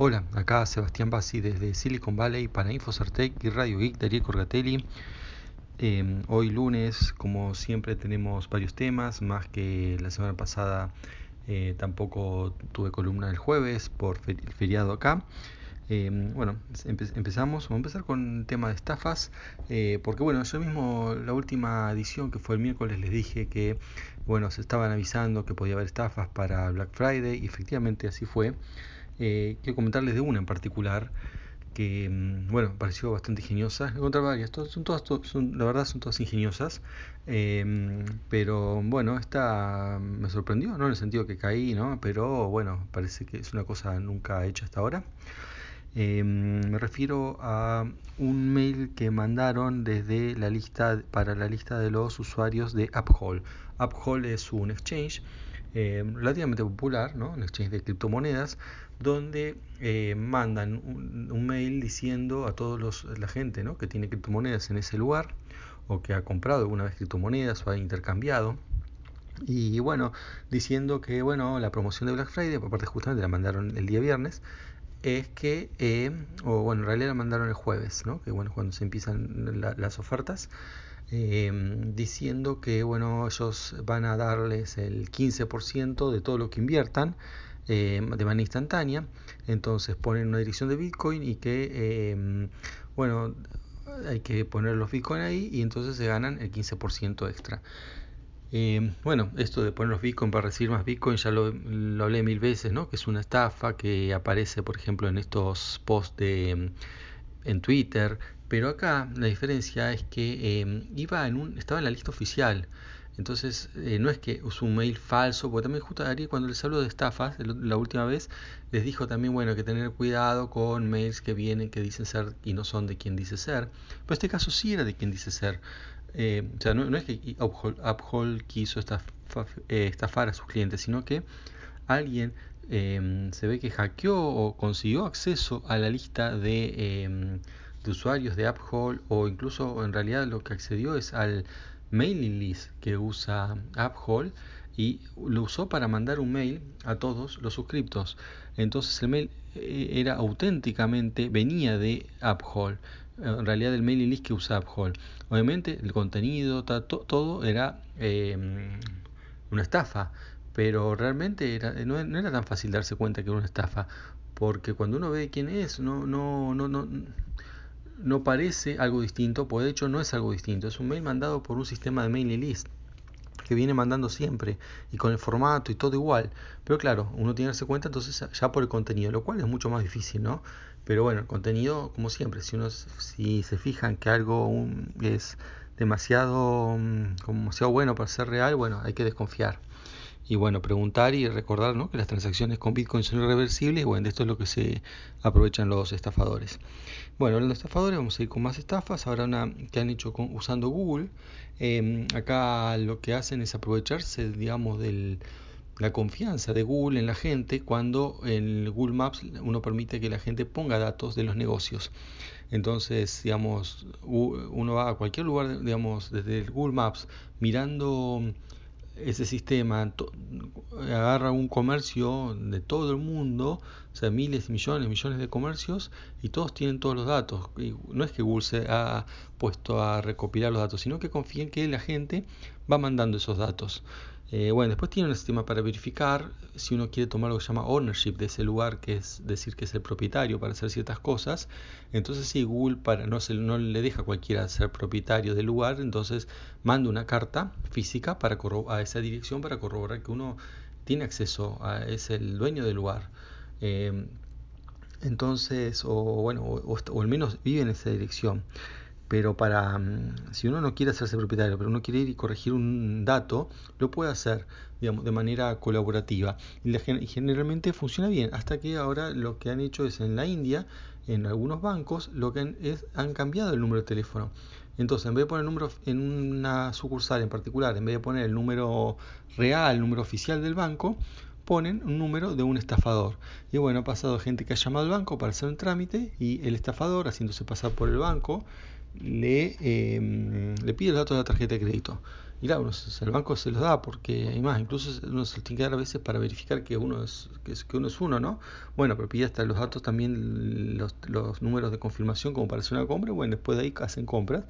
Hola, acá Sebastián Bassi desde Silicon Valley para Infocertec y Radio Geek, Darío Corgatelli. Eh, hoy lunes, como siempre, tenemos varios temas, más que la semana pasada eh, tampoco tuve columna el jueves por el feriado acá. Eh, bueno, empe empezamos, vamos a empezar con el tema de estafas, eh, porque bueno, yo mismo la última edición que fue el miércoles les dije que bueno, se estaban avisando que podía haber estafas para Black Friday y efectivamente así fue. Eh, quiero comentarles de una en particular que, mm, bueno, pareció bastante ingeniosa. Encontré varias, son todas, son, la verdad son todas ingeniosas. Eh, pero bueno, esta me sorprendió, no en el sentido que caí, ¿no? Pero bueno, parece que es una cosa nunca hecha hasta ahora. Eh, me refiero a un mail que mandaron desde la lista para la lista de los usuarios de AppHole. AppHole es un exchange eh, relativamente popular, ¿no? un exchange de criptomonedas, donde eh, mandan un, un, mail diciendo a los, la gente ¿no? que tiene criptomonedas en ese lugar o que ha comprado alguna vez criptomonedas o ha intercambiado y bueno, diciendo que bueno, la promoción de Black Friday, por parte justamente la mandaron el día viernes, es que, eh, o bueno, en realidad la mandaron el jueves, ¿no? que bueno, cuando se empiezan la, las ofertas, eh, diciendo que bueno, ellos van a darles el 15% de todo lo que inviertan eh, de manera instantánea. Entonces ponen una dirección de Bitcoin y que, eh, bueno, hay que poner los Bitcoin ahí y entonces se ganan el 15% extra. Bueno, esto de poner los Bitcoin para recibir más Bitcoin ya lo, lo, hablé mil veces, ¿no? Que es una estafa que aparece, por ejemplo, en estos posts de en Twitter, pero acá la diferencia es que eh, iba en un, estaba en la lista oficial. Entonces, eh, no es que usó un mail falso, porque también justo Ari cuando les hablo de estafas, la última vez, les dijo también, bueno, que tener cuidado con mails que vienen, que dicen ser y no son de quien dice ser. Pero este caso sí era de quien dice ser. Eh, o sea, no, es que Uphold quiso eh, estafar a sus clientes, sino que alguien eh, se ve que hackeó o consiguió acceso a la lista de, eh, usuarios de AppHole o incluso en realidad lo que accedió es al mailing list que usa AppHole y lo usó para mandar un mail a todos los suscriptos. Entonces el mail era auténticamente, venía de AppHole, en realidad el mailing list que usa AppHole. Obviamente el contenido, to, todo era eh, una estafa, pero realmente era, no, no, era tan fácil darse cuenta que era una estafa, porque cuando uno ve quién es, no, no, no, no, no parece algo distinto, pues de hecho no es algo distinto, es un mail mandado por un sistema de mailing list que viene mandando siempre y con el formato y todo igual. Pero claro, uno tiene que darse cuenta entonces ya por el contenido, lo cual es mucho más difícil, ¿no? Pero bueno, el contenido, como siempre, si uno si se fijan que algo un, es demasiado, como demasiado bueno para ser real, bueno, hay que desconfiar. Y bueno, preguntar y recordar ¿no? que las transacciones con Bitcoin son irreversibles bueno, de esto es lo que se aprovechan los estafadores. Bueno, hablando de estafadores, vamos a ir con más estafas. Ahora una que han hecho usando Google. Eh, acá lo que hacen es aprovecharse, digamos, de la confianza de Google en la gente cuando en Google Maps uno permite que la gente ponga datos de los negocios. Entonces, digamos, uno va a cualquier lugar, digamos, desde Google Maps mirando ese sistema agarra un comercio de todo el mundo, o sea, miles, millones, millones de comercios, y todos tienen todos los datos. Y no es que Google se ha puesto a recopilar los datos, sino que confía en que la gente va mandando esos datos. Eh, bueno, después tiene un sistema para verificar si uno quiere tomar lo que se llama ownership de ese lugar, que es decir que es el propietario para hacer ciertas cosas. Entonces, si sí, Google para, no, se, no le deja a cualquiera ser propietario del lugar, entonces manda una carta física para a esa dirección para corroborar que uno tiene acceso, es el dueño del lugar. Eh, entonces, o bueno, o, al menos vive en esa dirección pero para si uno no quiere hacerse propietario, pero uno quiere ir y corregir un dato, lo puede hacer digamos, de manera colaborativa y, la, y, generalmente funciona bien, hasta que ahora lo que han hecho es en la India, en algunos bancos, lo que han, es, han cambiado el número de teléfono. Entonces, en vez de poner el número en una sucursal en particular, en vez de poner el número real, el número oficial del banco, ponen un número de un estafador. Y bueno, ha pasado gente que ha llamado al banco para hacer un trámite y el estafador, haciéndose pasar por el banco, le, eh, le pide los datos de la tarjeta de crédito. y claro, el banco se los da porque hay más, incluso uno se tiene que dar a veces para verificar que uno es, que, que uno es uno, ¿no? Bueno, pero pide hasta los datos también, los, los números de confirmación como para hacer una compra, bueno, después de ahí hacen compras.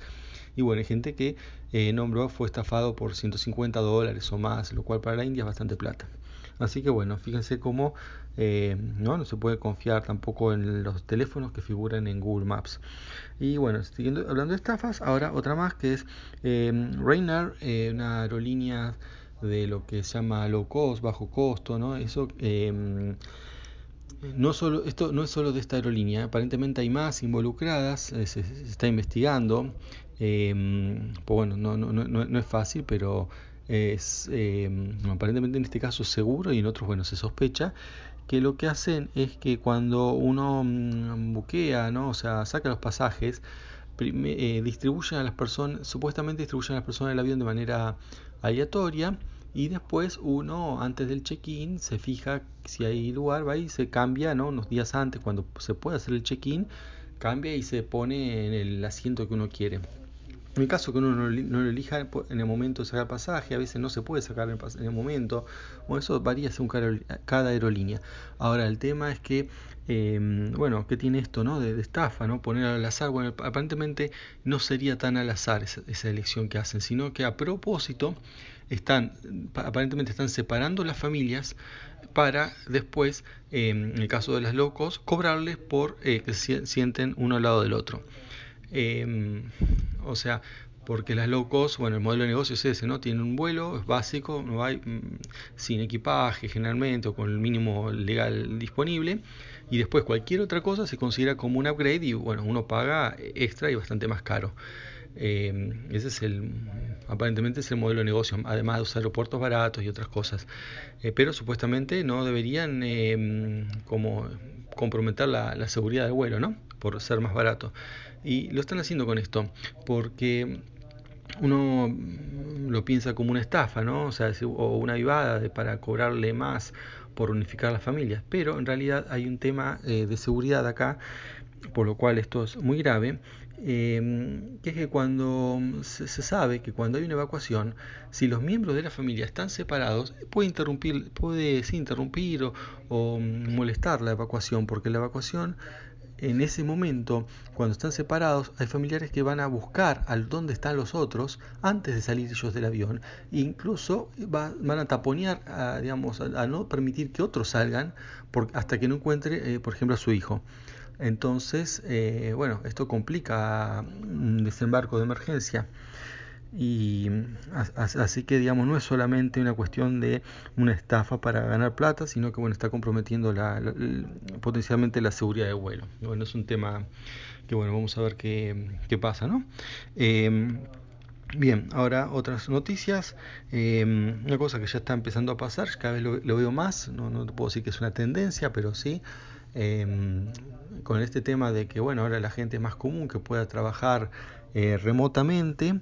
Y bueno, hay gente que eh, nombró fue estafado por 150 dólares o más, lo cual para la India es bastante plata. Así que bueno, fíjense cómo eh, ¿no? se puede confiar tampoco en los teléfonos que figuran en Google Maps. Y bueno, siguiendo hablando de estafas, ahora otra más que es eh, Rainer, eh, una aerolínea de lo que se llama low cost, bajo costo, ¿no? Eso no solo, esto no es solo de esta aerolínea, aparentemente hay más involucradas, eh, se, está investigando. Eh, pues bueno, no, no, no, no, es fácil, pero es eh, aparentemente en este caso seguro y en otros, bueno, se sospecha que lo que hacen es que cuando uno mmm, buquea, ¿no? o sea, saca los pasajes, eh, distribuyen a las personas, supuestamente distribuyen a las personas del avión de manera aleatoria y después uno antes del check-in se fija si hay lugar, va y se cambia, ¿no? unos días antes cuando se puede hacer el check-in, cambia y se pone en el asiento que uno quiere. En el caso que uno no, lo elija en el momento de sacar pasaje, a veces no se puede sacar en el, momento, bueno, eso varía según cada aerolínea. Ahora, el tema es que, eh, bueno, ¿qué tiene esto, no? De, estafa, ¿no? Poner al azar, bueno, aparentemente no sería tan al azar esa, elección que hacen, sino que a propósito están, aparentemente están separando las familias para después, eh, en el caso de las locos, cobrarles por eh, que sienten uno al lado del otro. Eh, o sea, porque las low cost, bueno, el modelo de negocio es ese, ¿no? Tienen un vuelo, es básico, no hay mmm, sin equipaje generalmente o con el mínimo legal disponible. Y después cualquier otra cosa se considera como un upgrade y bueno, uno paga extra y bastante más caro. Eh, ese es el, aparentemente es el modelo de negocio, además de los aeropuertos baratos y otras cosas. Eh, pero supuestamente no deberían eh, como comprometer la, la seguridad del vuelo, ¿no? Por ser más barato. Y lo están haciendo con esto, porque uno lo piensa como una estafa, ¿no? O sea, o una vivada de, para cobrarle más por unificar las familias. Pero en realidad hay un tema eh, de seguridad acá, por lo cual esto es muy grave. Eh, que es que cuando se, sabe que cuando hay una evacuación, si los miembros de la familia están separados, puede interrumpir, puede sí, interrumpir o molestar la evacuación, porque la evacuación en ese momento, cuando están separados, hay familiares que van a buscar al dónde están los otros antes de salir ellos del avión. E incluso va, van a taponear, a, digamos, a, no permitir que otros salgan hasta que no encuentre, eh, por ejemplo, a su hijo. Entonces, eh, bueno, esto complica un desembarco de emergencia. Y así que digamos no es solamente una cuestión de una estafa para ganar plata, sino que bueno está comprometiendo la, potencialmente la seguridad de vuelo. Bueno, es un tema que bueno vamos a ver qué, qué pasa, ¿no? Eh, Bien, ahora otras noticias. Eh, una cosa que ya está empezando a pasar, cada vez lo, veo más, no, no, puedo decir que es una tendencia, pero sí, eh, con este tema de que, bueno, ahora la gente es más común que pueda trabajar eh, remotamente,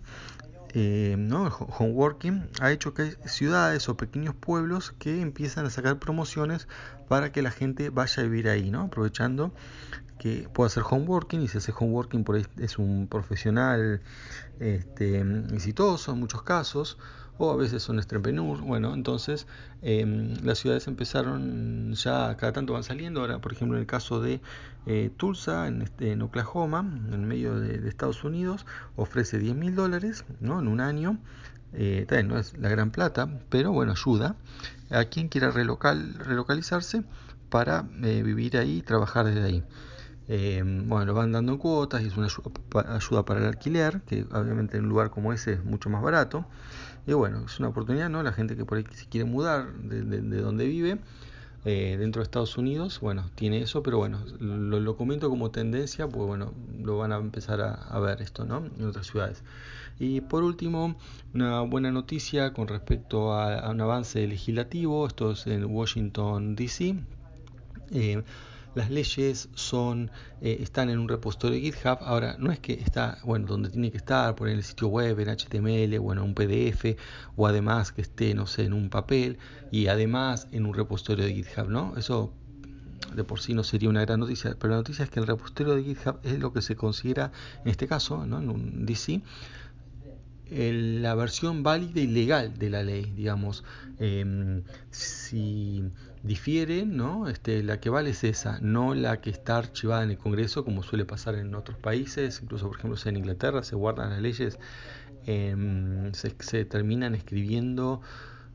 eh, ¿no? el home working ha hecho que hay ciudades o pequeños pueblos que empiezan a sacar promociones para que la gente vaya a vivir ahí, ¿no? aprovechando que pueda hacer home working y si hace home working por ahí es un profesional este, exitoso en muchos casos o a veces son entrepreneurs. Bueno, entonces eh, las ciudades empezaron ya, cada tanto van saliendo. Ahora, por ejemplo, en el caso de eh, Tulsa, en, este, en, Oklahoma, en medio de, Estados Unidos, ofrece 10 mil dólares ¿no? en un año. Eh, no es la gran plata, pero bueno, ayuda a quien quiera relocal, relocalizarse para vivir ahí y trabajar desde ahí. Eh, bueno, lo van dando en cuotas y es una ayuda para el alquiler, que obviamente en un lugar como ese es mucho más barato. Y bueno, es una oportunidad, ¿no? La gente que por ahí se quiere mudar de, de, de donde vive, eh, dentro de Estados Unidos, bueno, tiene eso, pero bueno, lo, comento como tendencia, pues bueno, lo van a empezar a, ver esto, ¿no? En otras ciudades. Y por último, una buena noticia con respecto a, a un avance legislativo, esto es en Washington, D.C. Eh, las leyes son eh, están en un repositorio de GitHub. Ahora, no es que está, bueno, donde tiene que estar, por en el sitio web, en HTML, bueno, en un PDF, o además que esté, no sé, en un papel, y además en un repositorio de GitHub, ¿no? Eso de por sí no sería una gran noticia, pero la noticia es que el repositorio de GitHub es lo que se considera, en este caso, ¿no? en un DC, la versión válida y legal de la ley, digamos. Em, si difiere, ¿no? Este, la que vale es esa, no la que está archivada en el Congreso, como suele pasar en otros países, incluso por ejemplo en Inglaterra se guardan las leyes, em, se, terminan escribiendo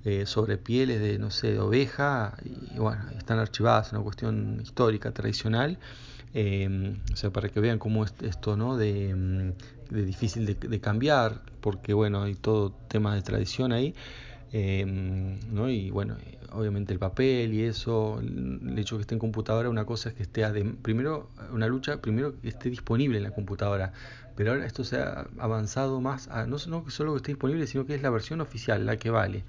eh, sobre pieles de, no sé, de oveja, y bueno, están archivadas, una cuestión histórica, tradicional, em, o sea, para que vean cómo es esto, ¿no? De, de difícil de, cambiar, porque bueno, hay todo tema de tradición ahí, em, ¿no? Y bueno, obviamente el papel y eso, el hecho que esté en computadora, una cosa es que esté, primero, una lucha, primero que esté disponible en la computadora, pero ahora esto se ha avanzado más, a, no, no solo que esté disponible, sino que es la versión oficial, la que vale.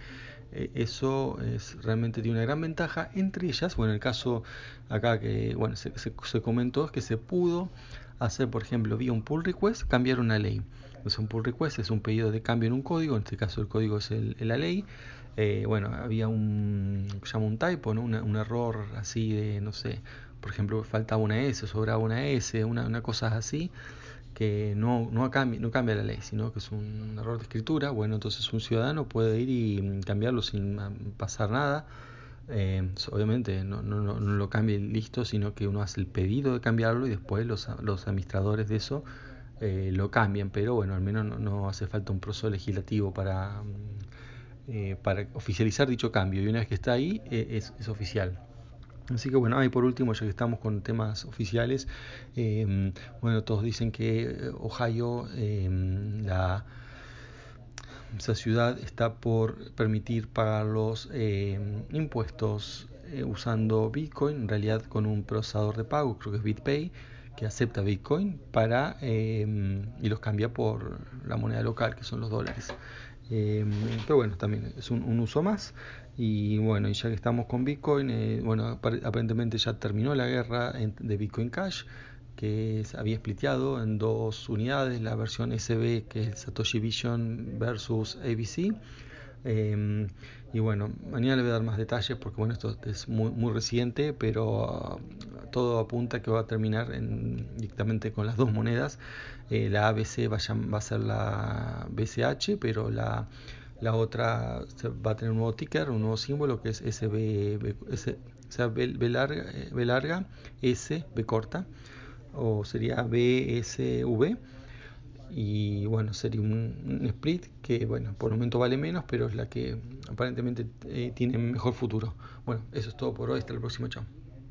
Eh, eso es, realmente tiene una gran ventaja, entre ellas, bueno, en el caso acá que bueno, se, se, se comentó es que se pudo hacer, por ejemplo, vía un pull request, cambiar una ley. Entonces un pull request es un pedido de cambio en un código, en este caso el código es la ley. Eh, bueno, había un, llama un typo, ¿no? un error así de, no sé, por ejemplo, faltaba una S, sobraba una S, una, una cosa así, que no, no, cambia, no cambia la ley, sino que es un error de escritura. Bueno, entonces un ciudadano puede ir y cambiarlo sin pasar nada. Eh, obviamente no, no, no, lo cambie listo, sino que uno hace el pedido de cambiarlo y después los, los administradores de eso eh, lo cambian, pero bueno, al menos no, hace falta un proceso legislativo para, mm, eh, para oficializar dicho cambio y una vez que está ahí es, es, oficial. Así que bueno, y por último, ya que estamos con temas oficiales, bueno, todos dicen que Ohio, la esa ciudad está por permitir pagar los eh, impuestos eh, usando Bitcoin, en realidad con un procesador de pago, creo que es BitPay, que acepta Bitcoin para eh, y los cambia por la moneda local, que son los dólares. pero bueno, también es un, uso más. Y bueno, y ya que estamos con Bitcoin, bueno, aparentemente ya terminó la guerra de Bitcoin Cash que había spliteado en dos unidades, la versión SB que es Satoshi Vision versus ABC. Em, y bueno, mañana le voy a dar más detalles porque bueno, esto es muy, reciente, pero uh, todo apunta que va a terminar en, directamente con las dos monedas. Eh, la ABC va a, va a, ser la BCH, pero la, otra va a tener un nuevo ticker, un nuevo símbolo que es SB, S, sea, B, B, larga, eh, B larga, S, B corta o sería BSV y bueno sería un, split que bueno por el momento vale menos pero es la que aparentemente eh, tiene mejor futuro. Bueno eso es todo por hoy. Hasta el próximo chao